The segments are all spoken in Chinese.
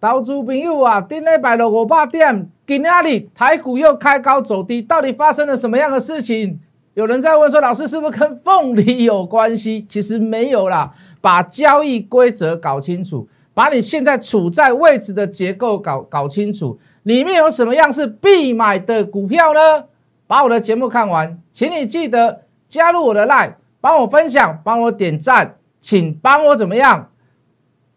投资朋友啊，顶礼拜六五百点，今仔日台股又开高走低，到底发生了什么样的事情？有人在问说，老师是不是跟凤梨有关系？其实没有啦，把交易规则搞清楚，把你现在处在位置的结构搞搞清楚，里面有什么样是必买的股票呢？把我的节目看完，请你记得加入我的 line，帮我分享，帮我点赞，请帮我怎么样？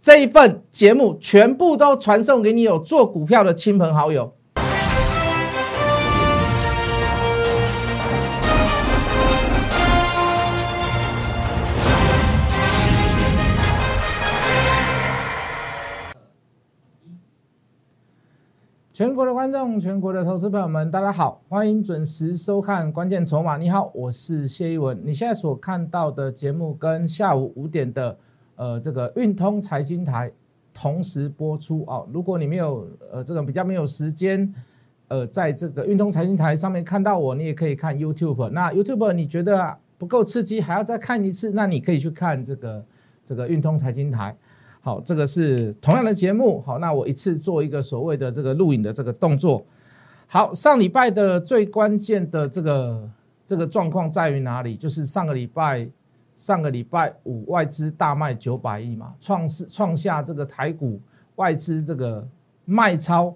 这一份节目全部都传送给你有做股票的亲朋好友。全国的观众，全国的投资朋友们，大家好，欢迎准时收看《关键筹码》。你好，我是谢一文。你现在所看到的节目跟下午五点的。呃，这个运通财经台同时播出哦。如果你没有呃这个比较没有时间，呃，在这个运通财经台上面看到我，你也可以看 YouTube。那 YouTube 你觉得不够刺激，还要再看一次，那你可以去看这个这个运通财经台。好，这个是同样的节目。好，那我一次做一个所谓的这个录影的这个动作。好，上礼拜的最关键的这个这个状况在于哪里？就是上个礼拜。上个礼拜五外资大卖九百亿嘛，创是创下这个台股外资这个卖超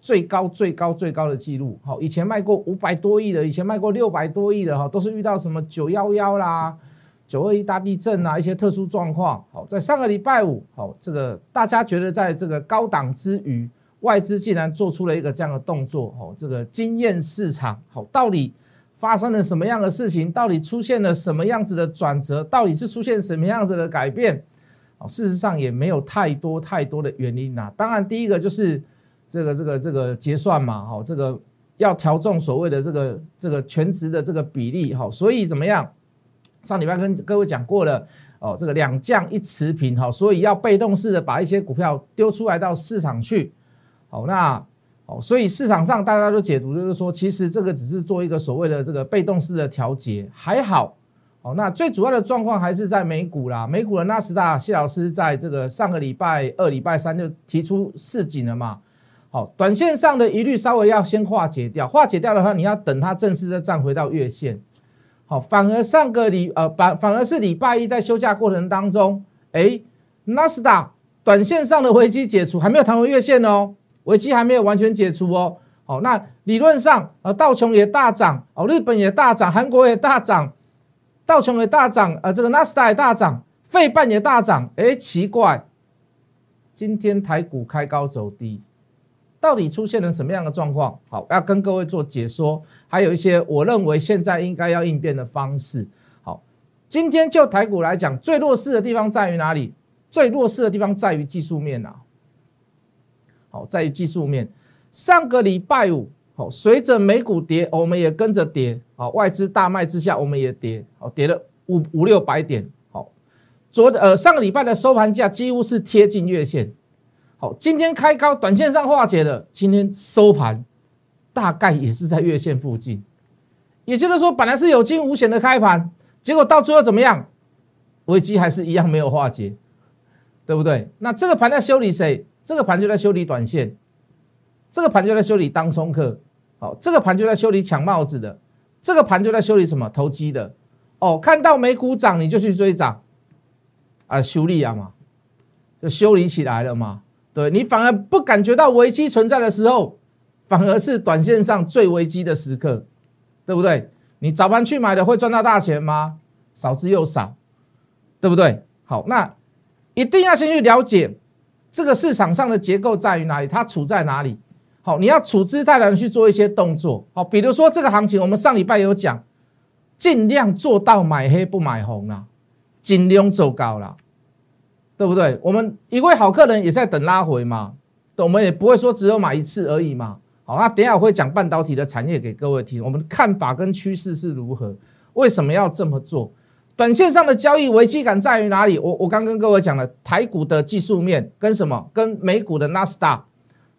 最高最高最高的记录。好，以前卖过五百多亿的，以前卖过六百多亿的哈，都是遇到什么九幺幺啦、九二一大地震啊一些特殊状况。好，在上个礼拜五，好，这个大家觉得在这个高档之余，外资竟然做出了一个这样的动作，哦，这个惊艳市场。好，到底？发生了什么样的事情？到底出现了什么样子的转折？到底是出现什么样子的改变？哦，事实上也没有太多太多的原因呐。当然，第一个就是这个这个这个结算嘛，好，这个要调重所谓的这个这个全值的这个比例，好，所以怎么样？上礼拜跟各位讲过了，哦，这个两降一持平，好，所以要被动式的把一些股票丢出来到市场去，好，那。哦，所以市场上大家都解读就是说，其实这个只是做一个所谓的这个被动式的调节，还好。哦，那最主要的状况还是在美股啦。美股的纳斯达，谢老师在这个上个礼拜二、礼拜三就提出市井了嘛。好，短线上的疑虑稍微要先化解掉，化解掉的话，你要等它正式的站回到月线。好，反而上个礼呃，反反而是礼拜一在休假过程当中，哎，纳斯达短线上的危机解除，还没有弹回月线哦。危机还没有完全解除哦，好，那理论上，呃，道琼也大涨，哦，日本也大涨，韩国也大涨，道琼也大涨，呃，这个纳斯达也大涨，费半也大涨，哎，奇怪，今天台股开高走低，到底出现了什么样的状况？好，要跟各位做解说，还有一些我认为现在应该要应变的方式。好，今天就台股来讲，最弱势的地方在于哪里？最弱势的地方在于技术面啊。好，在于技术面，上个礼拜五，好，随着美股跌，我们也跟着跌，好，外资大卖之下，我们也跌，好，跌了五五六百点，好，昨呃上个礼拜的收盘价几乎是贴近月线，好，今天开高，短线上化解了，今天收盘大概也是在月线附近，也就是说，本来是有惊无险的开盘，结果到最后怎么样？危机还是一样没有化解，对不对？那这个盘在修理谁？这个盘就在修理短线，这个盘就在修理当冲客，好，这个盘就在修理抢帽子的，这个盘就在修理什么投机的，哦，看到美股涨你就去追涨，啊，修理啊嘛，就修理起来了嘛，对你反而不感觉到危机存在的时候，反而是短线上最危机的时刻，对不对？你早盘去买的会赚到大钱吗？少之又少，对不对？好，那一定要先去了解。这个市场上的结构在于哪里？它处在哪里？好，你要处之泰然去做一些动作。好，比如说这个行情，我们上礼拜有讲，尽量做到买黑不买红啊，尽量走高了，对不对？我们一位好客人也在等拉回嘛，我们也不会说只有买一次而已嘛。好，那等下我会讲半导体的产业给各位听，我们的看法跟趋势是如何？为什么要这么做？短线上的交易危机感在于哪里？我我刚跟各位讲了，台股的技术面跟什么？跟美股的纳斯达，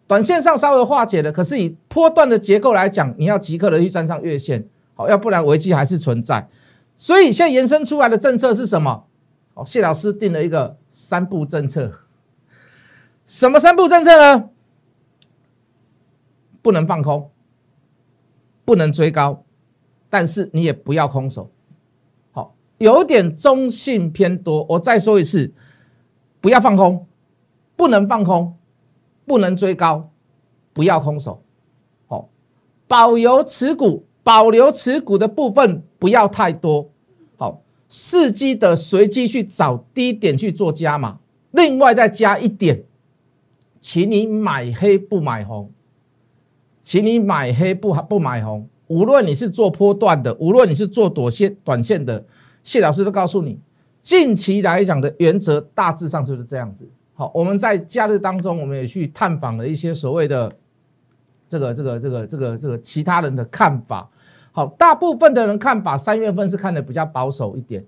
短线上稍微化解了，可是以波段的结构来讲，你要即刻的去站上月线，好，要不然危机还是存在。所以现在延伸出来的政策是什么？哦，谢老师定了一个三步政策。什么三步政策呢？不能放空，不能追高，但是你也不要空手。有点中性偏多。我再说一次，不要放空，不能放空，不能追高，不要空手。好，保留持股，保留持股的部分不要太多。好，伺机的随机去找低点去做加码，另外再加一点，请你买黑不买红。请你买黑不不买红，无论你是做波段的，无论你是做短线短线的，谢老师都告诉你，近期来讲的原则大致上就是这样子。好，我们在假日当中，我们也去探访了一些所谓的这个这个这个这个这个其他人的看法。好，大部分的人看法，三月份是看的比较保守一点。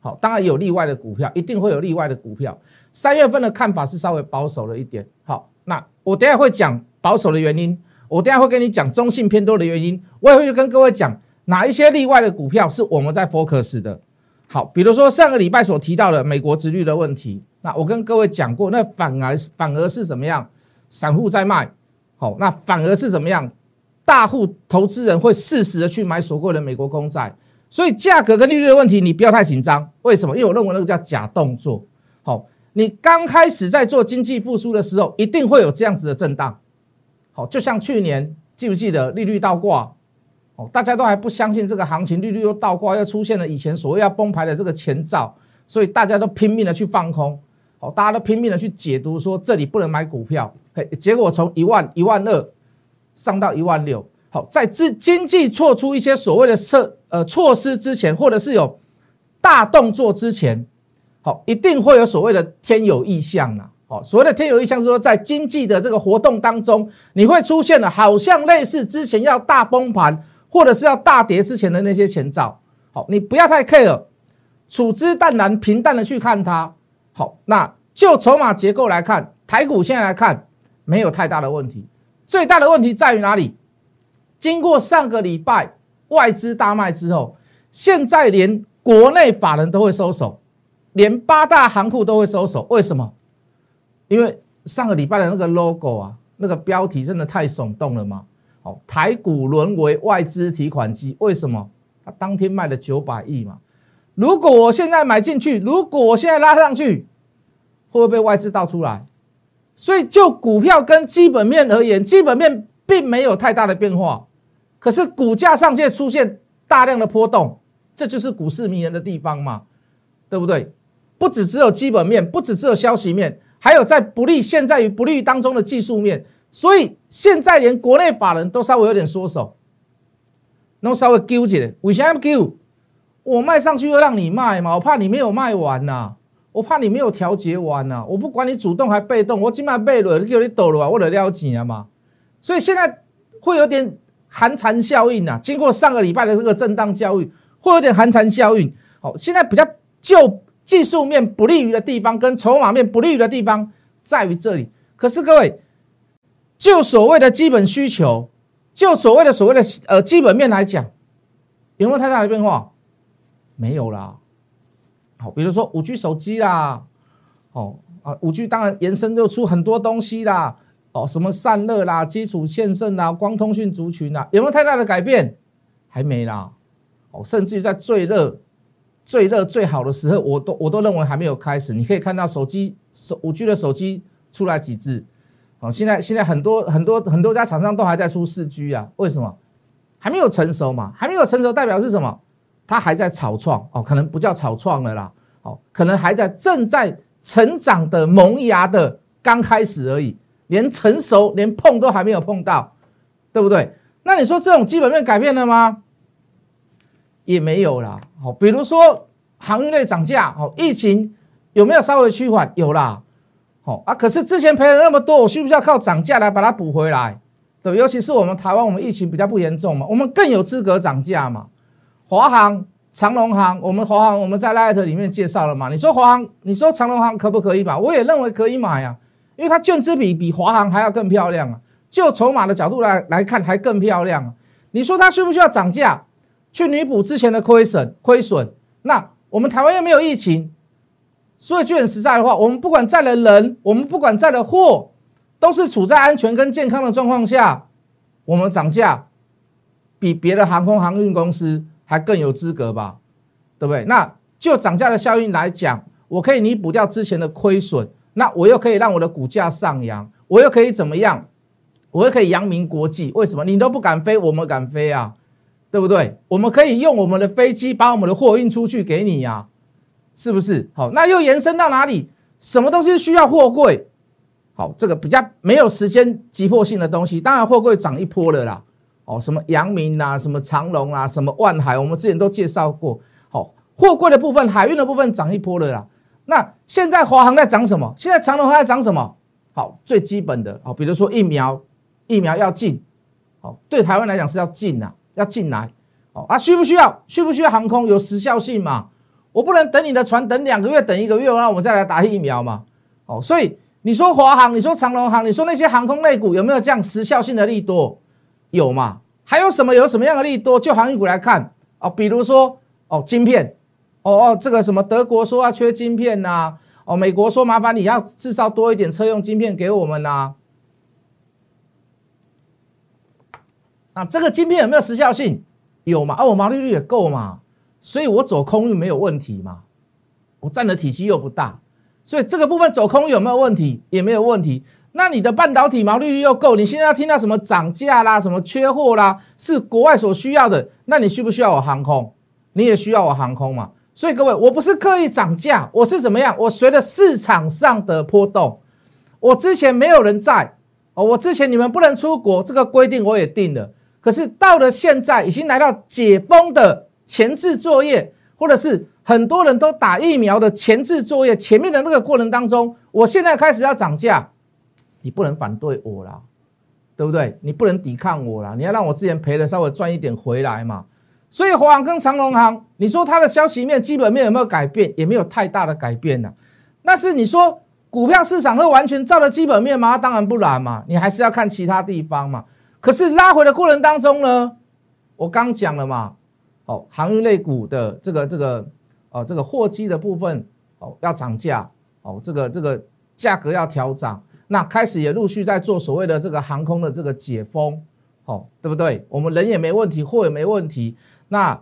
好，当然有例外的股票，一定会有例外的股票。三月份的看法是稍微保守了一点。好，那我等下会讲保守的原因。我等下会跟你讲中性偏多的原因，我也会跟各位讲哪一些例外的股票是我们在 focus 的。好，比如说上个礼拜所提到的美国殖率的问题，那我跟各位讲过，那反而反而是怎么样？散户在卖，好，那反而是怎么样？大户投资人会适时的去买所谓的美国公债，所以价格跟利率的问题你不要太紧张。为什么？因为我认为那个叫假动作。好，你刚开始在做经济复苏的时候，一定会有这样子的震荡。好，就像去年，记不记得利率倒挂？大家都还不相信这个行情，利率又倒挂，又出现了以前所谓要崩盘的这个前兆，所以大家都拼命的去放空。好，大家都拼命的去解读说这里不能买股票。嘿，结果从一万一万二上到一万六。好，在经经济做出一些所谓的设呃措施之前，或者是有大动作之前，好，一定会有所谓的天有异象啊。哦，所谓的天有异象是说，在经济的这个活动当中，你会出现了好像类似之前要大崩盘或者是要大跌之前的那些前兆。好，你不要太 care，处之淡然，平淡的去看它。好，那就筹码结构来看，台股现在来看没有太大的问题。最大的问题在于哪里？经过上个礼拜外资大卖之后，现在连国内法人都会收手，连八大行库都会收手，为什么？因为上个礼拜的那个 logo 啊，那个标题真的太耸动了嘛！好，台股沦为外资提款机，为什么？它当天卖了九百亿嘛。如果我现在买进去，如果我现在拉上去，会不会被外资倒出来？所以就股票跟基本面而言，基本面并没有太大的变化，可是股价上却出现大量的波动，这就是股市迷人的地方嘛，对不对？不只只有基本面，不只只有消息面。还有在不利现在与不利当中的技术面，所以现在连国内法人都稍微有点缩手，能稍微纠结。为什么纠？我卖上去又让你卖嘛？我怕你没有卖完呐，我怕你没有调节完呐。我不管你主动还被动，我起码被了，叫你抖了，我得了钱啊嘛。所以现在会有点寒蝉效应啊。经过上个礼拜的这个震荡教育，会有点寒蝉效应。好，现在比较就。技术面不利于的地方，跟筹码面不利于的地方在于这里。可是各位，就所谓的基本需求，就所谓的所谓的呃基本面来讲，有没有太大的变化？没有啦。好，比如说五 G 手机啦，哦啊，五 G 当然延伸就出很多东西啦，哦，什么散热啦、基础线盛啦、光通讯族群啦，有没有太大的改变？还没啦。哦，甚至于在最热。最热最好的时候，我都我都认为还没有开始。你可以看到手机手五 G 的手机出来几只，哦，现在现在很多很多很多家厂商都还在出四 G 啊，为什么？还没有成熟嘛？还没有成熟代表是什么？它还在草创哦，可能不叫草创了啦，哦，可能还在正在成长的萌芽的刚开始而已，连成熟连碰都还没有碰到，对不对？那你说这种基本面改变了吗？也没有啦，好，比如说航运类涨价，好，疫情有没有稍微趋缓？有啦，好啊，可是之前赔了那么多，我需不需要靠涨价来把它补回来？对，尤其是我们台湾，我们疫情比较不严重嘛，我们更有资格涨价嘛。华航、长龙航，我们华航我们在 Light 里面介绍了嘛？你说华航，你说长龙航可不可以买？我也认为可以买啊，因为它券资比比华航还要更漂亮啊，就筹码的角度来来看还更漂亮啊。你说它需不需要涨价？去弥补之前的亏损，亏损。那我们台湾又没有疫情，所以就很实在的话，我们不管载了人，我们不管载了货，都是处在安全跟健康的状况下，我们涨价比别的航空航运公司还更有资格吧？对不对？那就涨价的效应来讲，我可以弥补掉之前的亏损，那我又可以让我的股价上扬，我又可以怎么样？我又可以扬名国际。为什么？你都不敢飞，我们敢飞啊？对不对？我们可以用我们的飞机把我们的货运出去给你呀。是不是好？那又延伸到哪里？什么东西需要货柜？好，这个比较没有时间急迫性的东西，当然货柜涨一波了啦。哦，什么阳明啊，什么长隆啊，什么万海，我们之前都介绍过。好，货柜的部分，海运的部分涨一波了啦。那现在华航在涨什么？现在长隆还在涨什么？好，最基本的，好，比如说疫苗，疫苗要进，好，对台湾来讲是要进呐，要进来。好啊，需不需要？需不需要航空？有时效性嘛？我不能等你的船等两个月，等一个月，那我们再来打疫苗嘛？哦，所以你说华航，你说长龙航，你说那些航空类股有没有这样时效性的利多？有嘛？还有什么有什么样的利多？就航运股来看哦，比如说哦，晶片，哦哦，这个什么德国说要缺晶片呐，哦，美国说麻烦你要制造多一点车用晶片给我们呐。那这个晶片有没有时效性？有嘛？啊，我毛利率也够嘛？所以我走空运没有问题嘛？我占的体积又不大，所以这个部分走空有没有问题？也没有问题。那你的半导体毛利率又够，你现在要听到什么涨价啦、什么缺货啦，是国外所需要的，那你需不需要我航空？你也需要我航空嘛？所以各位，我不是刻意涨价，我是怎么样？我随着市场上的波动，我之前没有人在哦，我之前你们不能出国这个规定我也定了，可是到了现在已经来到解封的。前置作业，或者是很多人都打疫苗的前置作业，前面的那个过程当中，我现在开始要涨价，你不能反对我啦，对不对？你不能抵抗我啦，你要让我之前赔的稍微赚一点回来嘛。所以华航跟长隆航，你说它的消息面、基本面有没有改变？也没有太大的改变呐。那是你说股票市场会完全照着基本面吗？当然不然嘛，你还是要看其他地方嘛。可是拉回的过程当中呢，我刚讲了嘛。哦，航运类股的这个这个哦，这个货机的部分哦要涨价哦，这个这个价格要调涨，那开始也陆续在做所谓的这个航空的这个解封，哦，对不对？我们人也没问题，货也没问题。那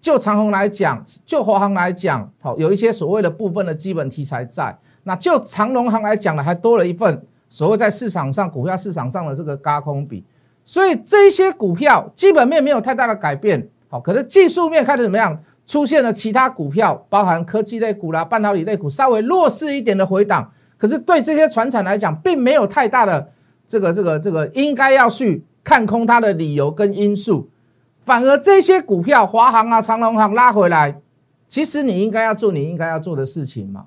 就长虹来讲，就华航来讲，好，有一些所谓的部分的基本题材在。那就长龙航来讲呢，还多了一份所谓在市场上股票市场上的这个高空比，所以这些股票基本面没有太大的改变。好，可是技术面开始怎么样？出现了其他股票，包含科技类股啦、半导体类股，稍微弱势一点的回档。可是对这些船厂来讲，并没有太大的这个、这个、这个应该要去看空它的理由跟因素。反而这些股票，华航啊、长隆航拉回来，其实你应该要做你应该要做的事情嘛，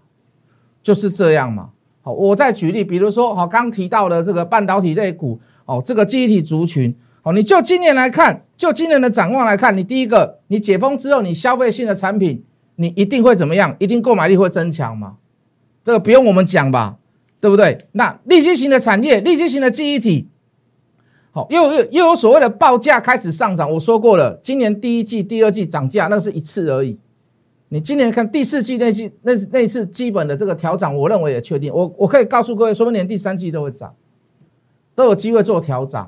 就是这样嘛。好，我再举例，比如说，好，刚提到的这个半导体类股，哦，这个记忆体族群。好，你就今年来看，就今年的展望来看，你第一个，你解封之后，你消费性的产品，你一定会怎么样？一定购买力会增强吗？这个不用我们讲吧，对不对？那利息型的产业，利息型的记忆体，好，又又又有所谓的报价开始上涨。我说过了，今年第一季、第二季涨价，那是一次而已。你今年看第四季那季那那次基本的这个调整，我认为也确定。我我可以告诉各位，说不定连第三季都会涨，都有机会做调整。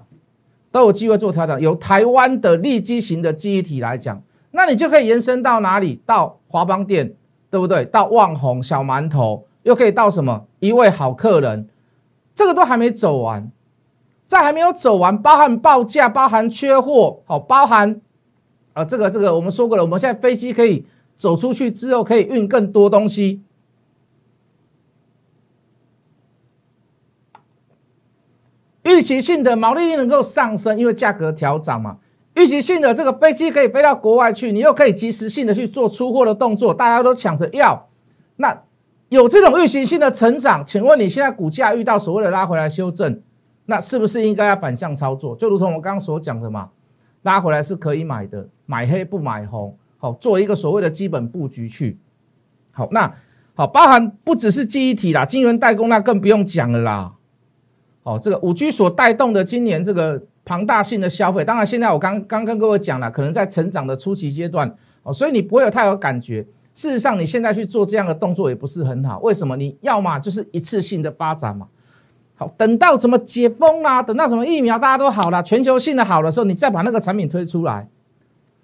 都有机会做调整。由台湾的立基型的记忆体来讲，那你就可以延伸到哪里？到华邦店，对不对？到旺宏小馒头，又可以到什么？一位好客人，这个都还没走完，在还没有走完，包含报价，包含缺货，好，包含啊，这个这个我们说过了，我们现在飞机可以走出去之后，可以运更多东西。预期性的毛利率能够上升，因为价格调涨嘛。预期性的这个飞机可以飞到国外去，你又可以及时性的去做出货的动作，大家都抢着要。那有这种预期性的成长，请问你现在股价遇到所谓的拉回来修正，那是不是应该要反向操作？就如同我刚刚所讲的嘛，拉回来是可以买的，买黑不买红，好做一个所谓的基本布局去。好，那好，包含不只是记忆体啦，晶圆代工那更不用讲了啦。哦，这个五 G 所带动的今年这个庞大性的消费，当然现在我刚刚跟各位讲了，可能在成长的初期阶段，哦，所以你不会有太有感觉。事实上，你现在去做这样的动作也不是很好。为什么？你要么就是一次性的发展嘛。好，等到什么解封啦，等到什么疫苗大家都好了，全球性的好的时候，你再把那个产品推出来，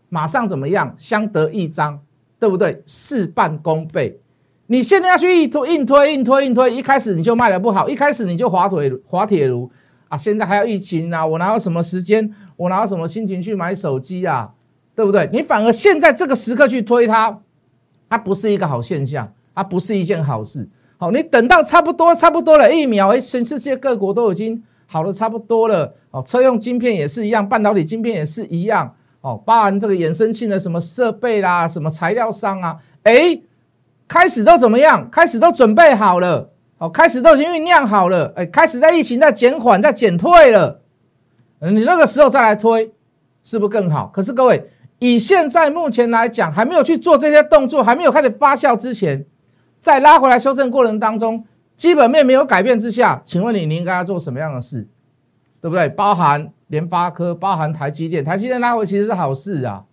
马上怎么样？相得益彰，对不对？事半功倍。你现在要去硬推、硬推、硬推、硬推，一开始你就卖的不好，一开始你就滑腿、滑铁卢啊！现在还要疫情啊，我哪有什么时间？我哪有什么心情去买手机啊？对不对？你反而现在这个时刻去推它。它不是一个好现象，它不是一件好事。好，你等到差不多差不多了，疫苗哎，全世界各国都已经好的差不多了。哦，车用晶片也是一样，半导体晶片也是一样。哦，包含这个衍生性的什么设备啦，什么材料商啊，哎，开始都怎么样？开始都准备好了。哦，开始都已经酝酿好了。哎，开始在疫情在减缓，在减退了。你那个时候再来推，是不是更好？可是各位。以现在目前来讲，还没有去做这些动作，还没有开始发酵之前，在拉回来修正过程当中，基本面没有改变之下，请问你你应该要做什么样的事，对不对？包含联发科，包含台积电，台积电拉回其实是好事啊。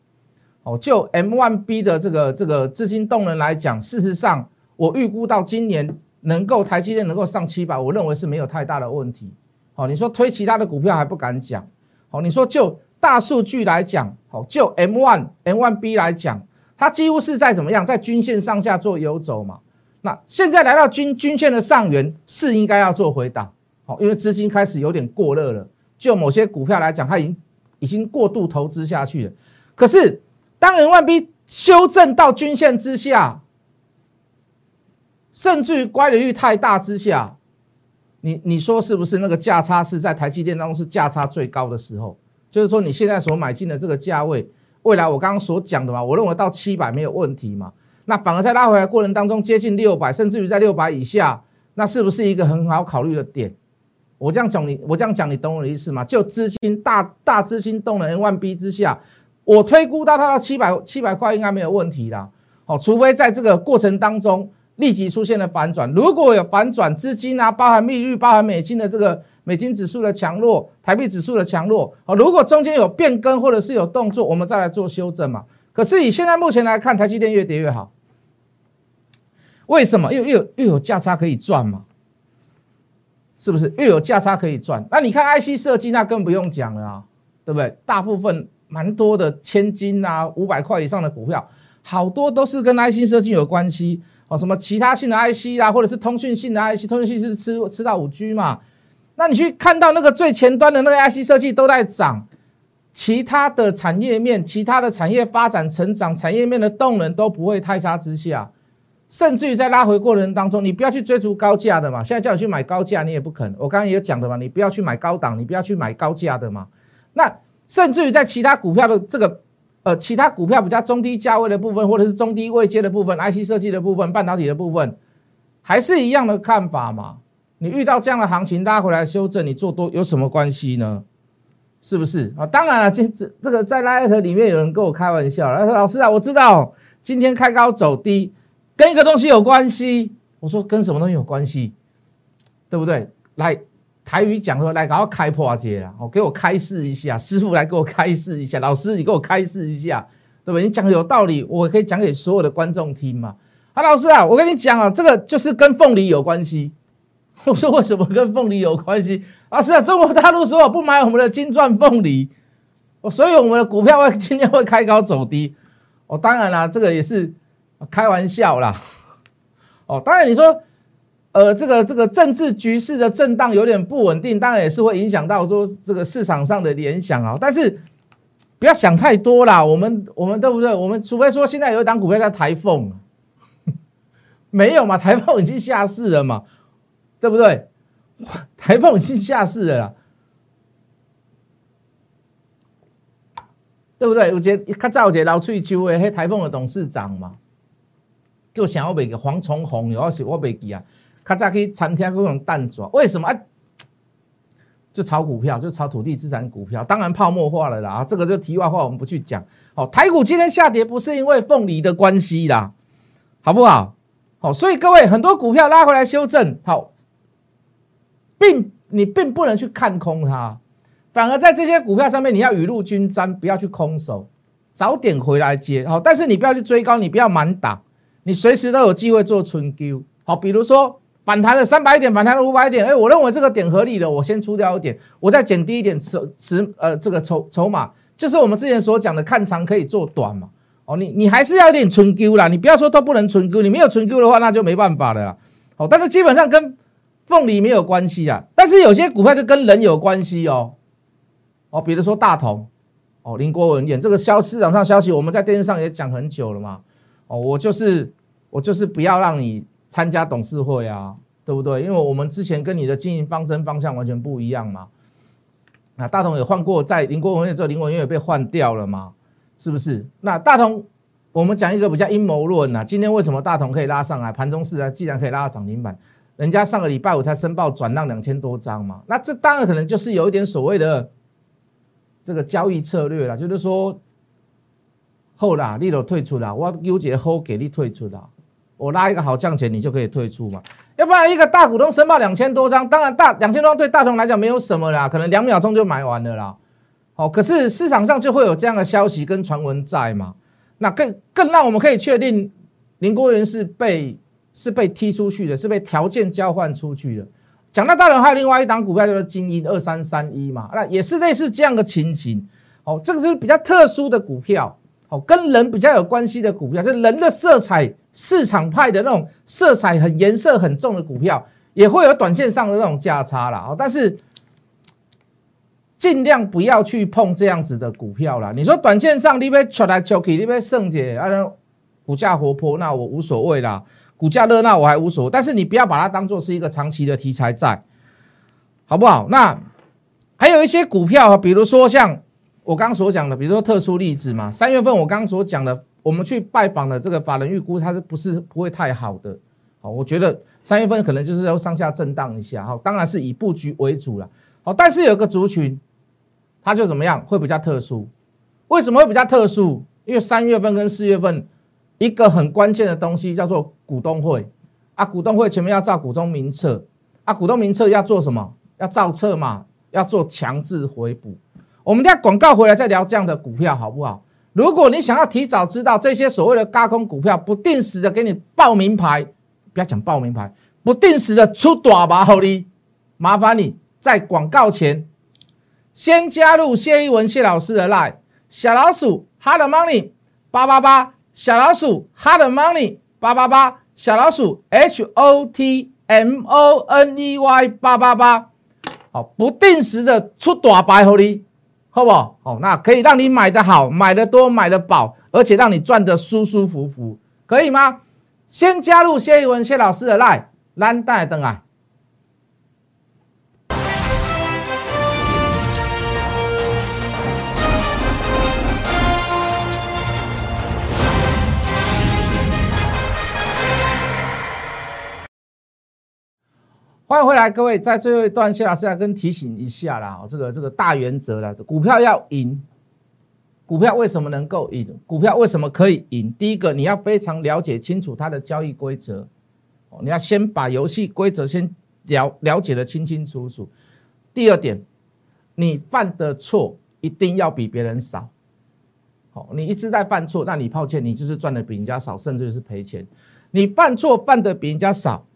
哦，就 M1B 的这个这个资金动能来讲，事实上我预估到今年能够台积电能够上七百，我认为是没有太大的问题。好，你说推其他的股票还不敢讲。好，你说就。大数据来讲，好，就 M one M one B 来讲，它几乎是在怎么样，在均线上下做游走嘛。那现在来到均均线的上缘，是应该要做回档，好，因为资金开始有点过热了。就某些股票来讲，它已经已经过度投资下去了。可是当 M one B 修正到均线之下，甚至于乖离率太大之下，你你说是不是那个价差是在台积电当中是价差最高的时候？就是说，你现在所买进的这个价位，未来我刚刚所讲的嘛，我认为到七百没有问题嘛。那反而在拉回来过程当中，接近六百，甚至于在六百以下，那是不是一个很好考虑的点？我这样讲你，我这样讲你懂我的意思吗？就资金大大资金动能 N 万 B 之下，我推估到它到七百七百块应该没有问题啦。好，除非在这个过程当中立即出现了反转，如果有反转，资金啊，包含利率，包含美金的这个。美金指数的强弱，台币指数的强弱，好，如果中间有变更或者是有动作，我们再来做修正嘛。可是以现在目前来看，台积电越跌越好，为什么？因为越有越有价差可以赚嘛，是不是？又有价差可以赚。那你看 IC 设计，那更不用讲了啊，对不对？大部分蛮多的千金啊，五百块以上的股票，好多都是跟 IC 设计有关系哦。什么其他性的 IC 啊，或者是通讯性的 IC，通讯性是吃吃到五 G 嘛。那你去看到那个最前端的那个 IC 设计都在涨，其他的产业面、其他的产业发展成长、产业面的动能都不会太差之下，甚至于在拉回过程当中，你不要去追逐高价的嘛。现在叫你去买高价，你也不肯。我刚刚也有讲的嘛，你不要去买高档，你不要去买高价的嘛。那甚至于在其他股票的这个呃，其他股票比较中低价位的部分，或者是中低位阶的部分，IC 设计的部分、半导体的部分，还是一样的看法嘛。你遇到这样的行情，拉回来修正，你做多有什么关系呢？是不是啊？当然了，这这这个在拉艾特里面有人跟我开玩笑，他说：“老师啊，我知道今天开高走低，跟一个东西有关系。”我说：“跟什么东西有关系？对不对？”来台语讲说：“来，赶快开破解了，哦给我开示一下，师傅来给我开示一下，老师你给我开示一下，对不对？你讲有道理，我可以讲给所有的观众听嘛。”啊，老师啊，我跟你讲啊，这个就是跟凤梨有关系。我说为什么跟凤梨有关系啊？是啊，中国大陆说不买我们的金钻凤梨，哦，所以我们的股票会今天会开高走低。哦，当然啦，这个也是开玩笑啦。哦，当然你说，呃，这个这个政治局势的震荡有点不稳定，当然也是会影响到说这个市场上的联想啊。但是不要想太多啦，我们我们对不对？我们除非说现在有一档股票叫台风，没有嘛？台风已经下市了嘛？对不对？台风已经下市了，啦，对不对？我觉得较早一个老翠秋的，迄台风的董事长嘛，就想要买个黄崇宏，有是我袂记啊。较早去餐厅各种蛋爪，为什么？就炒股票，就炒土地资产股票，当然泡沫化了啦。啊，这个就题外话，我们不去讲。好，台股今天下跌不是因为凤梨的关系啦，好不好？好，所以各位很多股票拉回来修正，好。并你并不能去看空它，反而在这些股票上面，你要雨露均沾，不要去空手，早点回来接好。但是你不要去追高，你不要满打，你随时都有机会做春 Q。好，比如说反弹了三百点，反弹了五百点，哎，我认为这个点合理的，我先出掉一点，我再减低一点持持呃这个筹筹码，就是我们之前所讲的看长可以做短嘛。哦，你你还是要有点存 Q 啦，你不要说都不能存 Q，你没有存 Q 的话，那就没办法了。好，但是基本上跟凤梨没有关系啊，但是有些股票就跟人有关系哦。哦，比如说大同，哦林国文演这个消市场上消息，我们在电视上也讲很久了嘛。哦，我就是我就是不要让你参加董事会啊，对不对？因为我们之前跟你的经营方针方向完全不一样嘛。那大同也换过，在林国文演之后，林国文也被换掉了嘛。是不是？那大同，我们讲一个比较阴谋论呐。今天为什么大同可以拉上来？盘中市啊，既然可以拉到涨停板，人家上个礼拜五才申报转让两千多张嘛。那这当然可能就是有一点所谓的这个交易策略了，就是说后啦，你都退出了，我纠结后给你退出了，我拉一个好降钱，你就可以退出嘛。要不然一个大股东申报两千多张，当然大两千多张对大同来讲没有什么啦，可能两秒钟就买完了啦。好，可是市场上就会有这样的消息跟传闻在嘛？那更更让我们可以确定林国元是被是被踢出去的，是被条件交换出去的。讲到大人，还有另外一档股票叫做精英二三三一嘛，那也是类似这样的情形。哦，这个是比较特殊的股票，跟人比较有关系的股票，是人的色彩市场派的那种色彩很颜色很重的股票，也会有短线上的那种价差啦。哦，但是。尽量不要去碰这样子的股票啦。你说短线上你被抽来抽去，你被圣姐啊，股价活泼，那我无所谓啦。股价热闹我还无所谓，但是你不要把它当做是一个长期的题材在，好不好？那还有一些股票啊，比如说像我刚刚所讲的，比如说特殊例子嘛。三月份我刚刚所讲的，我们去拜访的这个法人预估，它是不是不会太好的？好，我觉得三月份可能就是要上下震荡一下，哈，当然是以布局为主了。好，但是有个族群。它就怎么样会比较特殊？为什么会比较特殊？因为三月份跟四月份一个很关键的东西叫做股东会啊，股东会前面要造股东名册啊，股东名册要做什么？要造册嘛，要做强制回补。我们在广告回来再聊这样的股票好不好？如果你想要提早知道这些所谓的高空股票不定时的给你报名牌，不要讲报名牌，不定时的出短把好利，麻烦你在广告前。先加入谢一文谢老师的 line 小老鼠 hard money 八八八小老鼠 hard money 八八八小老鼠 h o t m o n e y 八八八好，不定时的出大白福利，好不好？好，那可以让你买的好，买的多，买的饱，而且让你赚的舒舒服服，可以吗？先加入谢一文谢老师的 line 蓝带灯啊。欢迎回来，各位，在最后一段，谢老师要跟提醒一下啦，这个这个大原则啦，股票要赢，股票为什么能够赢？股票为什么可以赢？第一个，你要非常了解清楚它的交易规则，你要先把游戏规则先了了解的清清楚楚。第二点，你犯的错一定要比别人少，好，你一直在犯错，那你抱歉，你就是赚的比人家少，甚至是赔钱。你犯错犯的比人家少。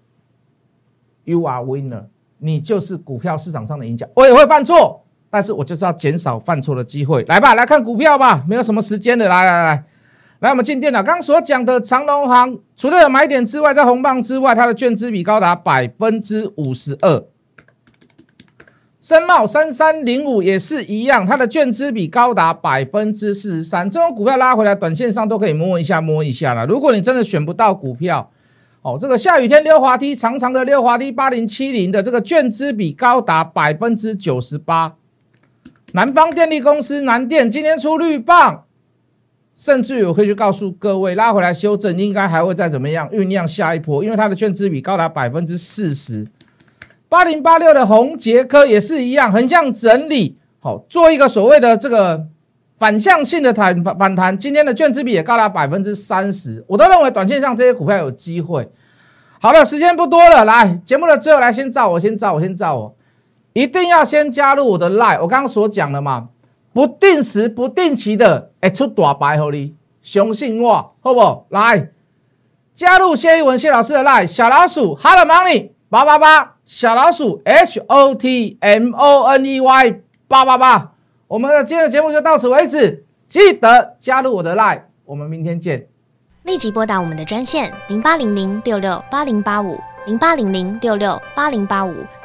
You are winner，你就是股票市场上的赢家。我也会犯错，但是我就是要减少犯错的机会。来吧，来看股票吧，没有什么时间的。来来来，来我们进电脑。刚刚所讲的长隆行，除了有买点之外，在红棒之外，它的券资比高达百分之五十二。深茂三三零五也是一样，它的券资比高达百分之四十三。这种股票拉回来，短线上都可以摸一下摸一下了。如果你真的选不到股票，这个下雨天溜滑梯，长长的溜滑梯，八零七零的这个券资比高达百分之九十八。南方电力公司南电今天出绿棒，甚至我可以去告诉各位，拉回来修正，应该还会再怎么样酝酿下一波，因为它的券资比高达百分之四十。八零八六的红杰科也是一样，横向整理，好做一个所谓的这个。反向性的反反弹，今天的券资比也高达百分之三十，我都认为短线上这些股票有机会。好了，时间不多了，来节目的最后来先照我，先照我，先照我，一定要先加入我的 line。我刚刚所讲的嘛，不定时、不定期的，哎，出大白合你，相信我，好不？来，加入谢一文谢老师的 line 小老鼠 Hello Money 八八八，小老鼠 H O T M O N E Y 八八八。我们的今天的节目就到此为止，记得加入我的 line，我们明天见。立即拨打我们的专线零八零零六六八零八五零八零零六六八零八五